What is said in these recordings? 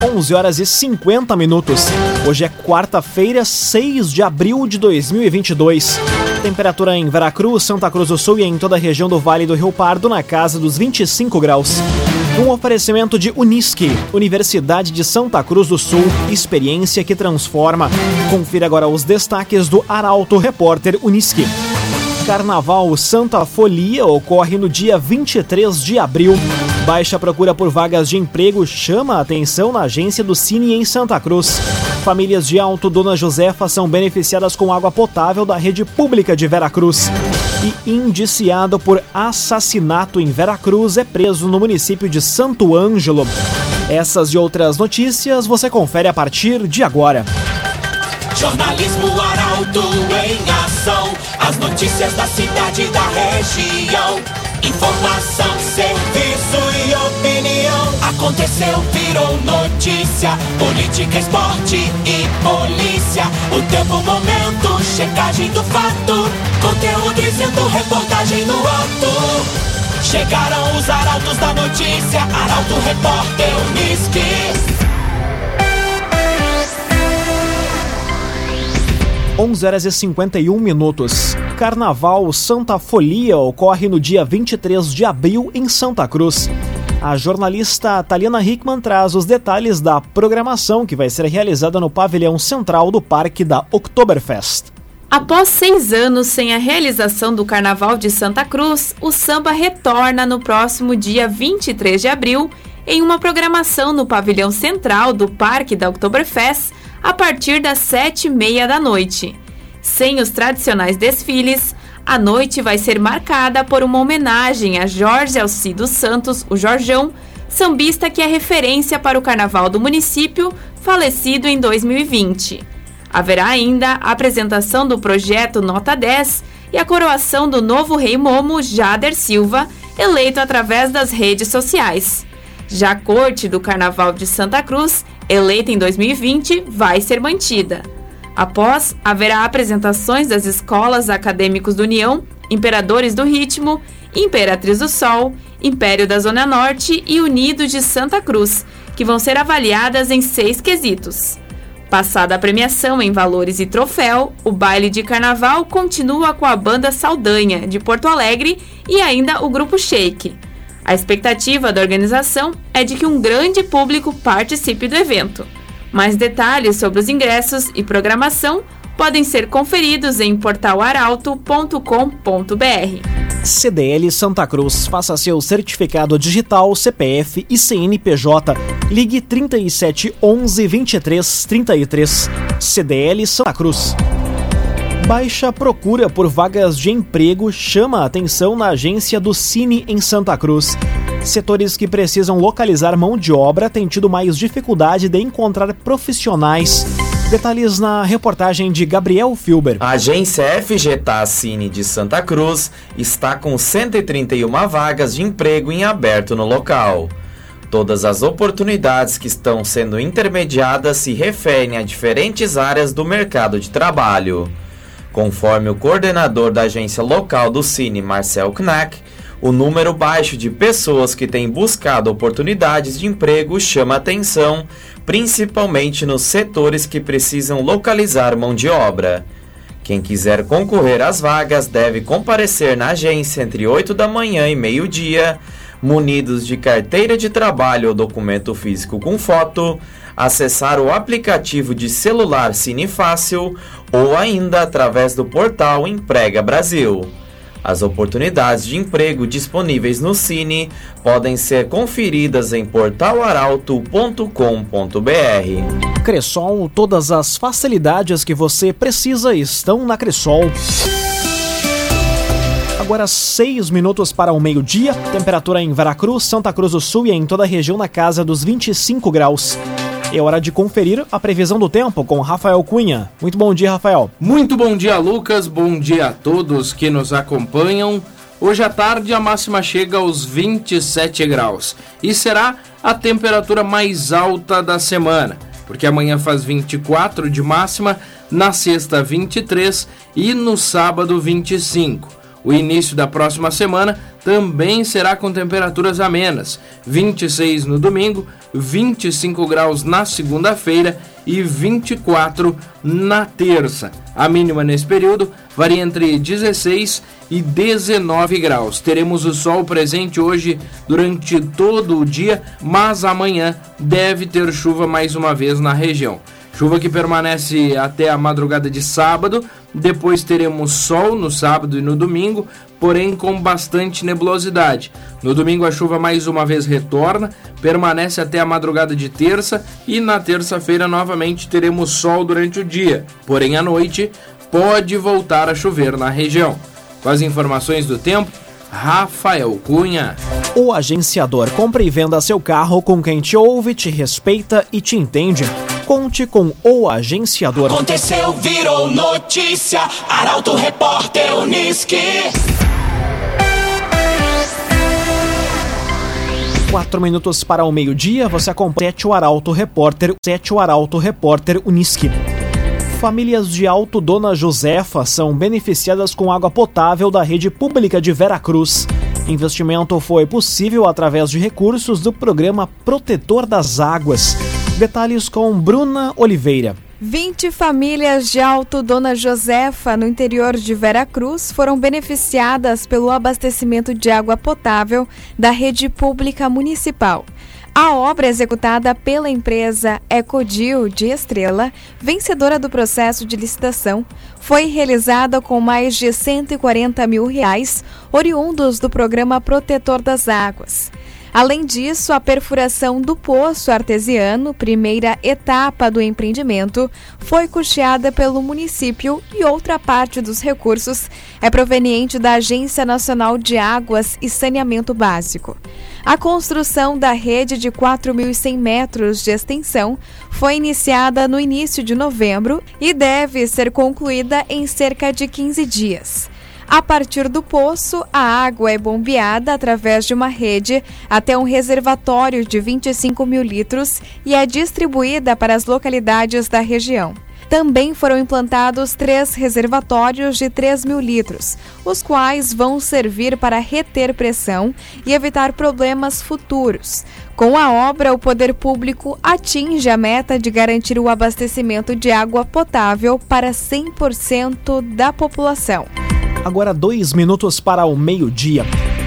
11 horas e 50 minutos. Hoje é quarta-feira, 6 de abril de 2022. Temperatura em Veracruz, Santa Cruz do Sul e em toda a região do Vale do Rio Pardo na casa dos 25 graus. Um oferecimento de Unisque, Universidade de Santa Cruz do Sul, experiência que transforma. Confira agora os destaques do Arauto Repórter Unisque. Carnaval Santa Folia ocorre no dia 23 de abril. Baixa procura por vagas de emprego chama a atenção na agência do Cine em Santa Cruz. Famílias de Alto Dona Josefa são beneficiadas com água potável da rede pública de Veracruz. E indiciado por assassinato em Veracruz é preso no município de Santo Ângelo. Essas e outras notícias você confere a partir de agora. Jornalismo Arauto em ação. As notícias da cidade e da região. Informação, serviço. Aconteceu, virou notícia. Política, esporte e polícia. O tempo, momento, checagem do fato. Conteúdo dizendo, reportagem no ato. Chegaram os arautos da notícia. Arauto, repórter, Unisque. 11 horas e 51 minutos. Carnaval Santa Folia ocorre no dia 23 de abril em Santa Cruz. A jornalista Taliana Hickman traz os detalhes da programação que vai ser realizada no pavilhão central do Parque da Oktoberfest. Após seis anos sem a realização do Carnaval de Santa Cruz, o samba retorna no próximo dia 23 de abril em uma programação no pavilhão central do Parque da Oktoberfest a partir das sete e meia da noite. Sem os tradicionais desfiles, a noite vai ser marcada por uma homenagem a Jorge Alcido Santos, o Jorjão, sambista que é referência para o carnaval do município, falecido em 2020. Haverá ainda a apresentação do projeto Nota 10 e a coroação do novo rei Momo Jader Silva, eleito através das redes sociais. Já a corte do Carnaval de Santa Cruz, eleita em 2020, vai ser mantida. Após, haverá apresentações das escolas acadêmicos do União, Imperadores do Ritmo, Imperatriz do Sol, Império da Zona Norte e Unidos de Santa Cruz, que vão ser avaliadas em seis quesitos. Passada a premiação em valores e troféu, o baile de carnaval continua com a banda Saldanha, de Porto Alegre, e ainda o grupo Shake. A expectativa da organização é de que um grande público participe do evento. Mais detalhes sobre os ingressos e programação podem ser conferidos em portalaralto.com.br. CDL Santa Cruz. Faça seu certificado digital, CPF e CNPJ. Ligue 37 11 23 33. CDL Santa Cruz. Baixa procura por vagas de emprego chama a atenção na agência do Cine em Santa Cruz. Setores que precisam localizar mão de obra têm tido mais dificuldade de encontrar profissionais. Detalhes na reportagem de Gabriel Filber. A agência FGTA Cine de Santa Cruz está com 131 vagas de emprego em aberto no local. Todas as oportunidades que estão sendo intermediadas se referem a diferentes áreas do mercado de trabalho. Conforme o coordenador da agência local do Cine, Marcel Knack, o número baixo de pessoas que têm buscado oportunidades de emprego chama atenção, principalmente nos setores que precisam localizar mão de obra. Quem quiser concorrer às vagas deve comparecer na agência entre 8 da manhã e meio-dia, munidos de carteira de trabalho ou documento físico com foto, acessar o aplicativo de celular Cine Fácil ou ainda através do portal Emprega Brasil. As oportunidades de emprego disponíveis no Cine podem ser conferidas em portalaralto.com.br. Cressol, todas as facilidades que você precisa estão na Cressol. Agora 6 minutos para o meio-dia, temperatura em Veracruz, Santa Cruz do Sul e em toda a região na casa dos 25 graus. É hora de conferir a previsão do tempo com Rafael Cunha. Muito bom dia, Rafael. Muito bom dia, Lucas. Bom dia a todos que nos acompanham. Hoje à tarde a máxima chega aos 27 graus e será a temperatura mais alta da semana, porque amanhã faz 24 de máxima, na sexta 23 e no sábado 25. O início da próxima semana também será com temperaturas amenas: 26 no domingo, 25 graus na segunda-feira e 24 na terça. A mínima nesse período varia entre 16 e 19 graus. Teremos o sol presente hoje durante todo o dia, mas amanhã deve ter chuva mais uma vez na região. Chuva que permanece até a madrugada de sábado. Depois teremos sol no sábado e no domingo, porém com bastante nebulosidade. No domingo a chuva mais uma vez retorna, permanece até a madrugada de terça e na terça-feira novamente teremos sol durante o dia. Porém à noite pode voltar a chover na região. Com as informações do tempo, Rafael Cunha. O agenciador compra e venda seu carro com quem te ouve, te respeita e te entende. Conte com o agenciador. Aconteceu, virou notícia. Arauto Repórter Uniski. Quatro minutos para o meio-dia, você acompanha o Arauto Repórter, o Arauto Repórter Uniski. Famílias de Alto Dona Josefa são beneficiadas com água potável da rede pública de Veracruz. Investimento foi possível através de recursos do programa Protetor das Águas. Detalhes com Bruna Oliveira. 20 famílias de Alto Dona Josefa, no interior de Veracruz, foram beneficiadas pelo abastecimento de água potável da rede pública municipal. A obra executada pela empresa Ecodil de Estrela, vencedora do processo de licitação, foi realizada com mais de 140 mil reais, oriundos do programa Protetor das Águas. Além disso, a perfuração do poço artesiano, primeira etapa do empreendimento, foi custeada pelo município e outra parte dos recursos é proveniente da Agência Nacional de Águas e Saneamento Básico. A construção da rede de 4.100 metros de extensão foi iniciada no início de novembro e deve ser concluída em cerca de 15 dias. A partir do poço, a água é bombeada através de uma rede até um reservatório de 25 mil litros e é distribuída para as localidades da região. Também foram implantados três reservatórios de 3 mil litros, os quais vão servir para reter pressão e evitar problemas futuros. Com a obra, o poder público atinge a meta de garantir o abastecimento de água potável para 100% da população. Agora dois minutos para o meio-dia.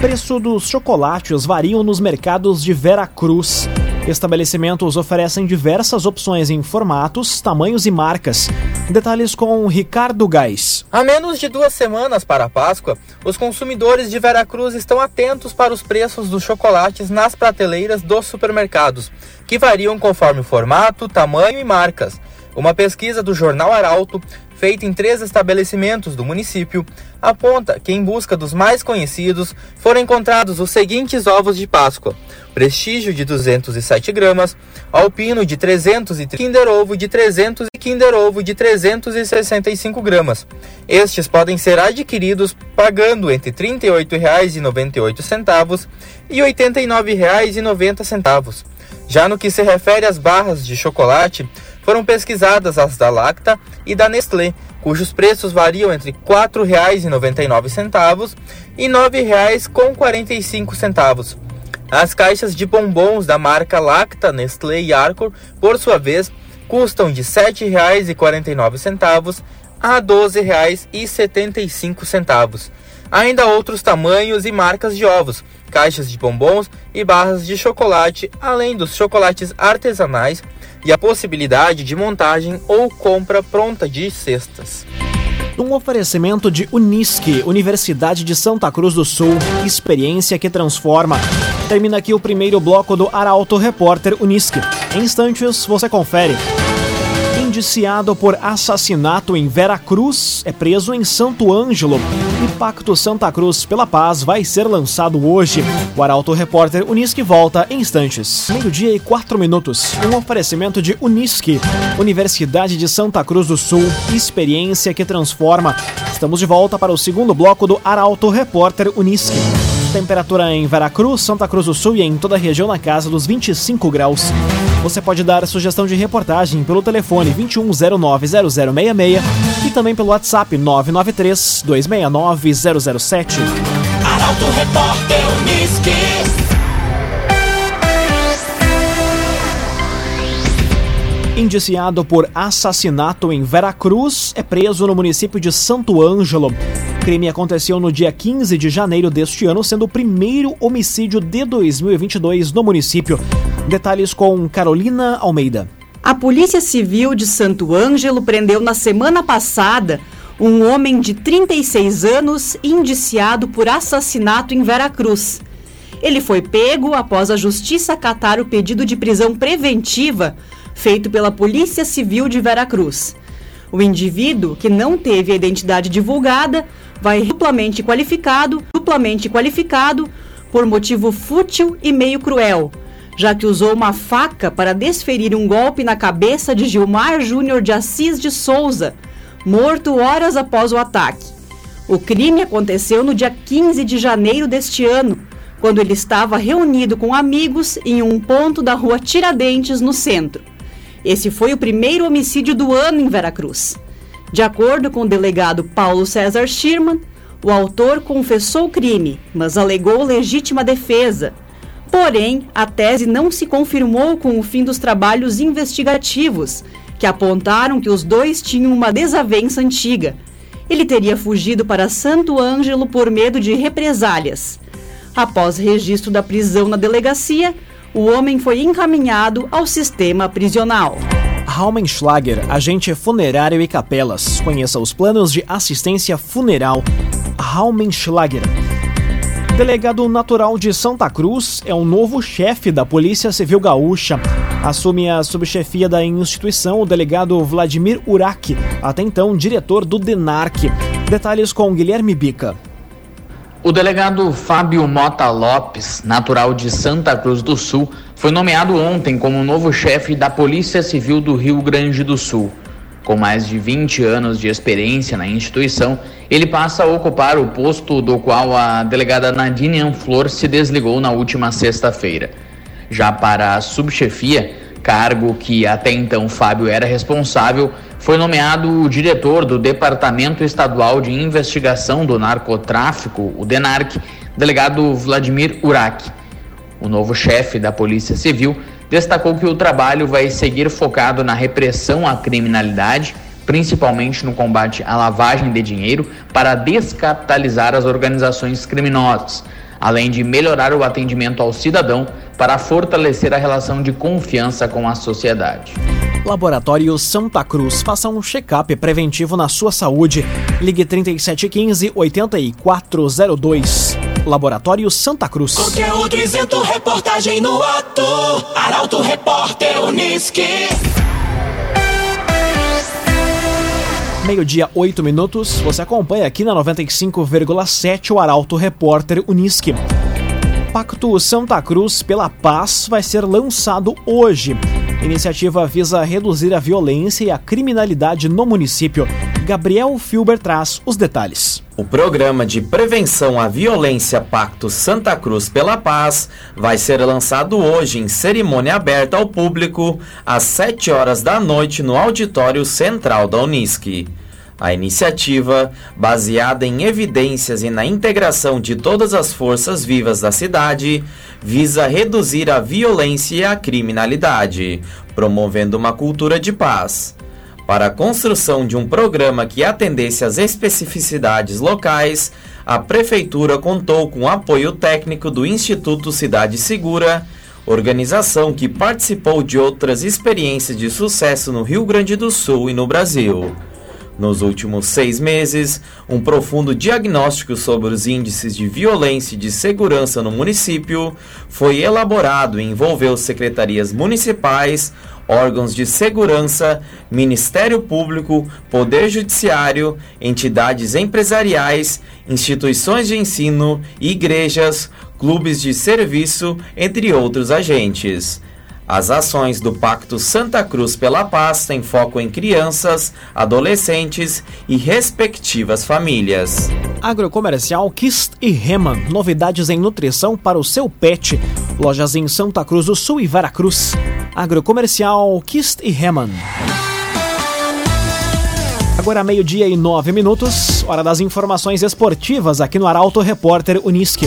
Preço dos chocolates variam nos mercados de Veracruz. Estabelecimentos oferecem diversas opções em formatos, tamanhos e marcas. Detalhes com Ricardo Gás. Há menos de duas semanas para a Páscoa, os consumidores de Veracruz estão atentos para os preços dos chocolates nas prateleiras dos supermercados, que variam conforme formato, tamanho e marcas. Uma pesquisa do jornal Arauto, feita em três estabelecimentos do município, aponta que, em busca dos mais conhecidos, foram encontrados os seguintes ovos de Páscoa: Prestígio de 207 gramas, Alpino de 300 e Kinder Ovo de 300 e Kinder Ovo de 365 gramas. Estes podem ser adquiridos pagando entre R$ 38,98 e R$ 89,90. Já no que se refere às barras de chocolate, foram pesquisadas as da Lacta e da Nestlé, cujos preços variam entre R$ 4,99 e R$ 9,45. As caixas de bombons da marca Lacta, Nestlé e Arcor, por sua vez, custam de R$ 7,49 a R$ 12,75. Ainda outros tamanhos e marcas de ovos, caixas de bombons e barras de chocolate, além dos chocolates artesanais e a possibilidade de montagem ou compra pronta de cestas. Um oferecimento de Unisque, Universidade de Santa Cruz do Sul, experiência que transforma. Termina aqui o primeiro bloco do Arauto Repórter Unisque. Em instantes você confere indiciado por assassinato em Vera Cruz, é preso em Santo Ângelo. E Pacto Santa Cruz pela Paz vai ser lançado hoje. O Arauto Repórter Unisque volta em instantes. Meio-dia e quatro minutos. Um oferecimento de Unisque, Universidade de Santa Cruz do Sul, experiência que transforma. Estamos de volta para o segundo bloco do Arauto Repórter Unisque. Temperatura em Veracruz, Santa Cruz do Sul e em toda a região na casa dos 25 graus. Você pode dar sugestão de reportagem pelo telefone 21090066 e também pelo WhatsApp 993 269 007. Arauto Repórter Unisque. Indiciado por assassinato em Veracruz, é preso no município de Santo Ângelo. Crime aconteceu no dia 15 de janeiro deste ano, sendo o primeiro homicídio de 2022 no município. Detalhes com Carolina Almeida. A Polícia Civil de Santo Ângelo prendeu na semana passada um homem de 36 anos indiciado por assassinato em Veracruz. Ele foi pego após a Justiça acatar o pedido de prisão preventiva feito pela Polícia Civil de Veracruz. O indivíduo, que não teve a identidade divulgada, vai duplamente qualificado, duplamente qualificado por motivo fútil e meio cruel, já que usou uma faca para desferir um golpe na cabeça de Gilmar Júnior de Assis de Souza, morto horas após o ataque. O crime aconteceu no dia 15 de janeiro deste ano, quando ele estava reunido com amigos em um ponto da rua Tiradentes, no centro. Esse foi o primeiro homicídio do ano em Veracruz. De acordo com o delegado Paulo César Schirman, o autor confessou o crime, mas alegou legítima defesa. Porém, a tese não se confirmou com o fim dos trabalhos investigativos, que apontaram que os dois tinham uma desavença antiga. Ele teria fugido para Santo Ângelo por medo de represálias. Após registro da prisão na delegacia, o homem foi encaminhado ao sistema prisional. Raumenschlager, agente funerário e capelas. Conheça os planos de assistência funeral. Raumenschlager. Delegado natural de Santa Cruz é o novo chefe da Polícia Civil Gaúcha. Assume a subchefia da instituição o delegado Vladimir Urak, até então diretor do DENARC. Detalhes com Guilherme Bica. O delegado Fábio Mota Lopes, natural de Santa Cruz do Sul, foi nomeado ontem como novo chefe da Polícia Civil do Rio Grande do Sul. Com mais de 20 anos de experiência na instituição, ele passa a ocupar o posto do qual a delegada Nadine Anflor se desligou na última sexta-feira. Já para a subchefia, cargo que até então Fábio era responsável, foi nomeado o diretor do Departamento Estadual de Investigação do Narcotráfico, o DENARC, delegado Vladimir Urak. O novo chefe da Polícia Civil destacou que o trabalho vai seguir focado na repressão à criminalidade, principalmente no combate à lavagem de dinheiro, para descapitalizar as organizações criminosas, além de melhorar o atendimento ao cidadão para fortalecer a relação de confiança com a sociedade. Laboratório Santa Cruz. Faça um check-up preventivo na sua saúde. Ligue 3715 8402. Laboratório Santa Cruz. Conteúdo isento, reportagem no ato. Arauto Repórter Unisque. Meio-dia, 8 minutos. Você acompanha aqui na 95,7 o Arauto Repórter Unisque. Pacto Santa Cruz pela Paz vai ser lançado hoje. Iniciativa visa reduzir a violência e a criminalidade no município. Gabriel Filber traz os detalhes. O programa de prevenção à violência Pacto Santa Cruz pela Paz vai ser lançado hoje em cerimônia aberta ao público às 7 horas da noite no auditório central da Unisque. A iniciativa, baseada em evidências e na integração de todas as forças vivas da cidade, visa reduzir a violência e a criminalidade, promovendo uma cultura de paz. Para a construção de um programa que atendesse às especificidades locais, a Prefeitura contou com o apoio técnico do Instituto Cidade Segura, organização que participou de outras experiências de sucesso no Rio Grande do Sul e no Brasil. Nos últimos seis meses, um profundo diagnóstico sobre os índices de violência e de segurança no município foi elaborado e envolveu secretarias municipais, órgãos de segurança, Ministério Público, Poder Judiciário, entidades empresariais, instituições de ensino, igrejas, clubes de serviço, entre outros agentes. As ações do Pacto Santa Cruz pela Paz têm foco em crianças, adolescentes e respectivas famílias. Agrocomercial Kist e Reman. Novidades em nutrição para o seu pet. Lojas em Santa Cruz do Sul e Veracruz. Agrocomercial Kist e Heman. Agora meio-dia e nove minutos, hora das informações esportivas aqui no Arauto Repórter Unisque.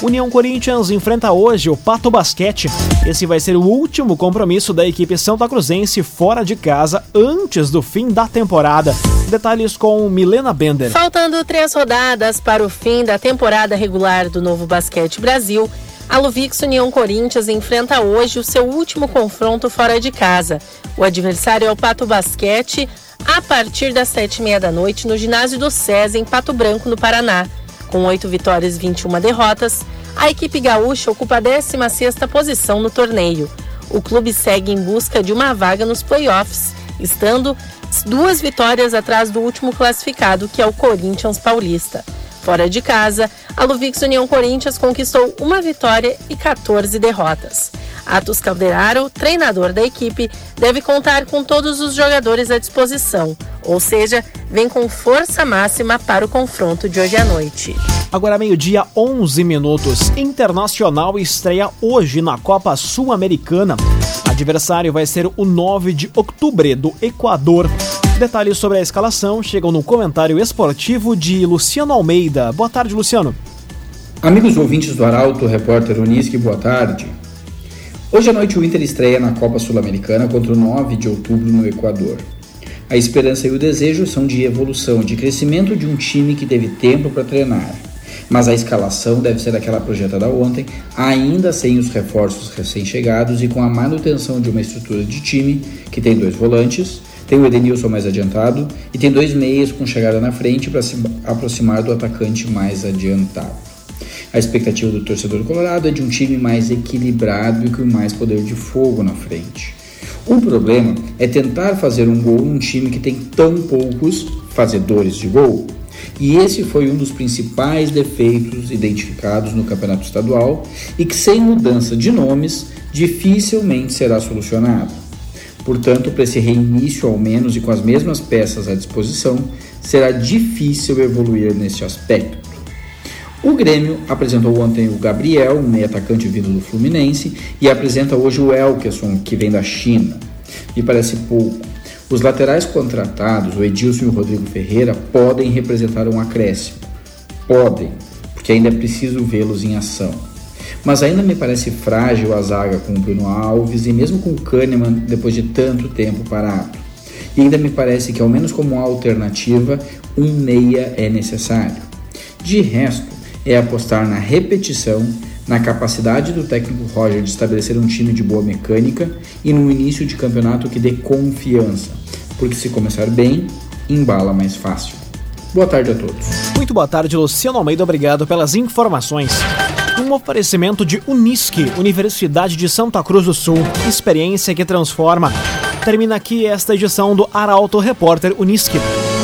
União Corinthians enfrenta hoje o Pato Basquete. Esse vai ser o último compromisso da equipe Santa Cruzense fora de casa antes do fim da temporada. Detalhes com Milena Bender. Faltando três rodadas para o fim da temporada regular do Novo Basquete Brasil, a Luvix União Corinthians enfrenta hoje o seu último confronto fora de casa. O adversário é o Pato Basquete, a partir das sete e meia da noite no ginásio do SES em Pato Branco, no Paraná. Com oito vitórias e 21 derrotas, a equipe gaúcha ocupa a 16ª posição no torneio. O clube segue em busca de uma vaga nos playoffs, estando duas vitórias atrás do último classificado, que é o Corinthians Paulista. Fora de casa, a Luvix União Corinthians conquistou uma vitória e 14 derrotas. Atos Calderaro, treinador da equipe, deve contar com todos os jogadores à disposição, ou seja, vem com força máxima para o confronto de hoje à noite. Agora meio-dia, 11 minutos. Internacional estreia hoje na Copa Sul-Americana. Adversário vai ser o 9 de outubro do Equador. Detalhes sobre a escalação chegam no comentário esportivo de Luciano Almeida. Boa tarde, Luciano. Amigos ouvintes do Arauto, repórter Unisque, boa tarde. Hoje à noite o Inter estreia na Copa Sul-Americana contra o 9 de outubro no Equador. A esperança e o desejo são de evolução, de crescimento de um time que teve tempo para treinar. Mas a escalação deve ser aquela projetada ontem, ainda sem os reforços recém-chegados e com a manutenção de uma estrutura de time que tem dois volantes, tem o Edenilson mais adiantado e tem dois meias com chegada na frente para se aproximar do atacante mais adiantado. A expectativa do torcedor colorado é de um time mais equilibrado e com mais poder de fogo na frente. O problema é tentar fazer um gol num time que tem tão poucos fazedores de gol. E esse foi um dos principais defeitos identificados no campeonato estadual e que, sem mudança de nomes, dificilmente será solucionado. Portanto, para esse reinício, ao menos e com as mesmas peças à disposição, será difícil evoluir nesse aspecto. O Grêmio apresentou ontem o Gabriel, um meio atacante vindo do Fluminense, e apresenta hoje o Elkerson, que vem da China. Me parece pouco. Os laterais contratados, o Edilson e o Rodrigo Ferreira, podem representar um acréscimo. Podem, porque ainda é preciso vê-los em ação. Mas ainda me parece frágil a zaga com o Bruno Alves e mesmo com o Kahneman depois de tanto tempo parado. E ainda me parece que, ao menos como alternativa, um meia é necessário. De resto, é apostar na repetição, na capacidade do técnico Roger de estabelecer um time de boa mecânica e no início de campeonato que dê confiança, porque se começar bem, embala mais fácil. Boa tarde a todos. Muito boa tarde, Luciano Almeida. Obrigado pelas informações. Um oferecimento de Unisque, Universidade de Santa Cruz do Sul. Experiência que transforma. Termina aqui esta edição do Arauto Repórter Unisque.